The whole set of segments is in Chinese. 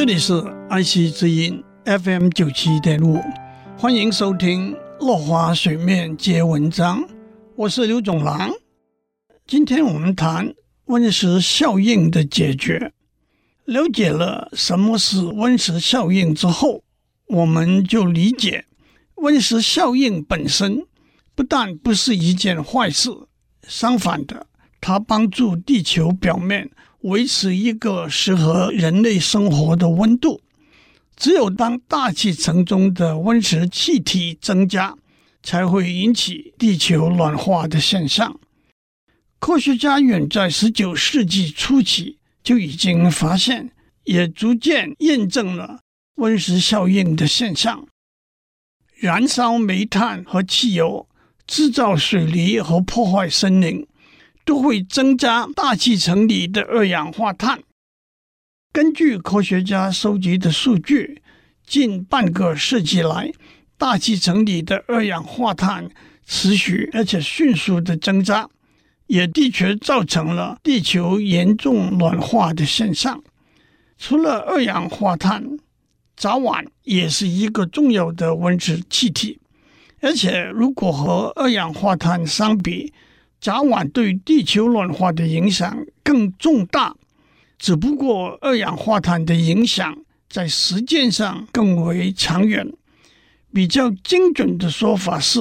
这里是爱惜之音 FM 九七点五，欢迎收听《落花水面皆文章》，我是刘总郎。今天我们谈温室效应的解决。了解了什么是温室效应之后，我们就理解温室效应本身不但不是一件坏事，相反的，它帮助地球表面。维持一个适合人类生活的温度。只有当大气层中的温室气体增加，才会引起地球暖化的现象。科学家远在十九世纪初期就已经发现，也逐渐验证了温室效应的现象。燃烧煤炭和汽油，制造水泥和破坏森林。都会增加大气层里的二氧化碳。根据科学家收集的数据，近半个世纪来，大气层里的二氧化碳持续而且迅速的增加，也的确造成了地球严重暖化的现象。除了二氧化碳，甲烷也是一个重要的温室气体，而且如果和二氧化碳相比，甲烷对地球暖化的影响更重大，只不过二氧化碳的影响在时间上更为长远。比较精准的说法是，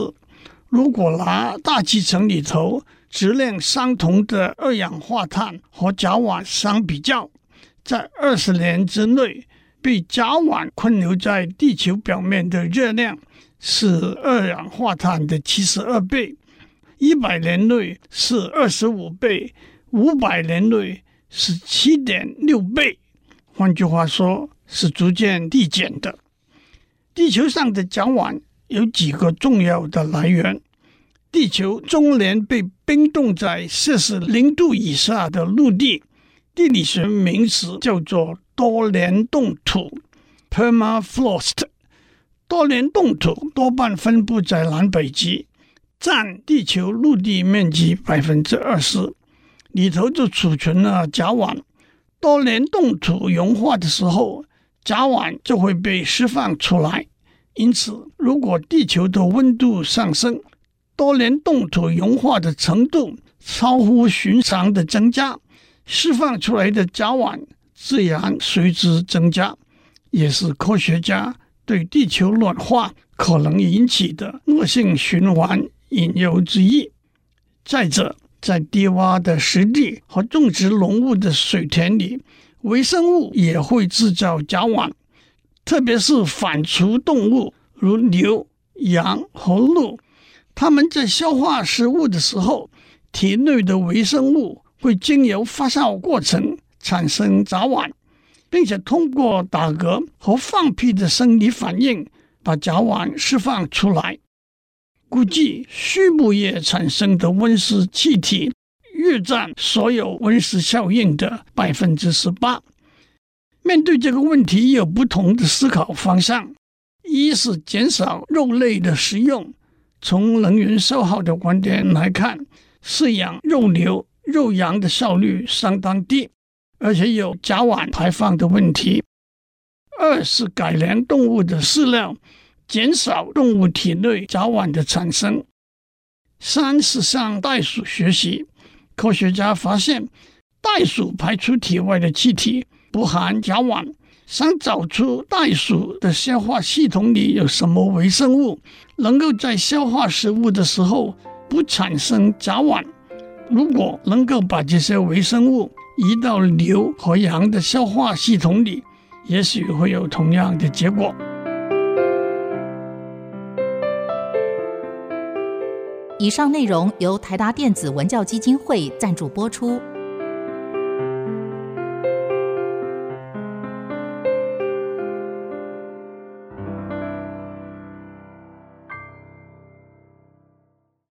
如果拿大气层里头质量相同的二氧化碳和甲烷相比较，在二十年之内，被甲烷困留在地球表面的热量是二氧化碳的七十二倍。一百年内是二十五倍，五百年内是七点六倍。换句话说，是逐渐递减的。地球上的甲烷有几个重要的来源：地球终年被冰冻在摄氏零度以下的陆地，地理学名词叫做多年冻土 （Permafrost）。多年冻土多半分布在南北极。占地球陆地面积百分之二十，里头就储存了甲烷。多年冻土融化的时候，甲烷就会被释放出来。因此，如果地球的温度上升，多年冻土融化的程度超乎寻常的增加，释放出来的甲烷自然随之增加，也是科学家对地球暖化可能引起的恶性循环。引诱之意。再者，在低洼的湿地和种植农物的水田里，微生物也会制造甲烷，特别是反刍动物，如牛、羊和鹿，它们在消化食物的时候，体内的微生物会经由发酵过程产生甲烷，并且通过打嗝和放屁的生理反应，把甲烷释放出来。估计畜牧业产生的温室气体约占所有温室效应的百分之十八。面对这个问题，有不同的思考方向：一是减少肉类的食用，从能源消耗的观点来看，饲养肉牛、肉羊的效率相当低，而且有甲烷排放的问题；二是改良动物的饲料。减少动物体内甲烷的产生。三是向袋鼠学习，科学家发现袋鼠排出体外的气体不含甲烷。想找出袋鼠的消化系统里有什么微生物，能够在消化食物的时候不产生甲烷。如果能够把这些微生物移到牛和羊的消化系统里，也许会有同样的结果。以上内容由台达电子文教基金会赞助播出。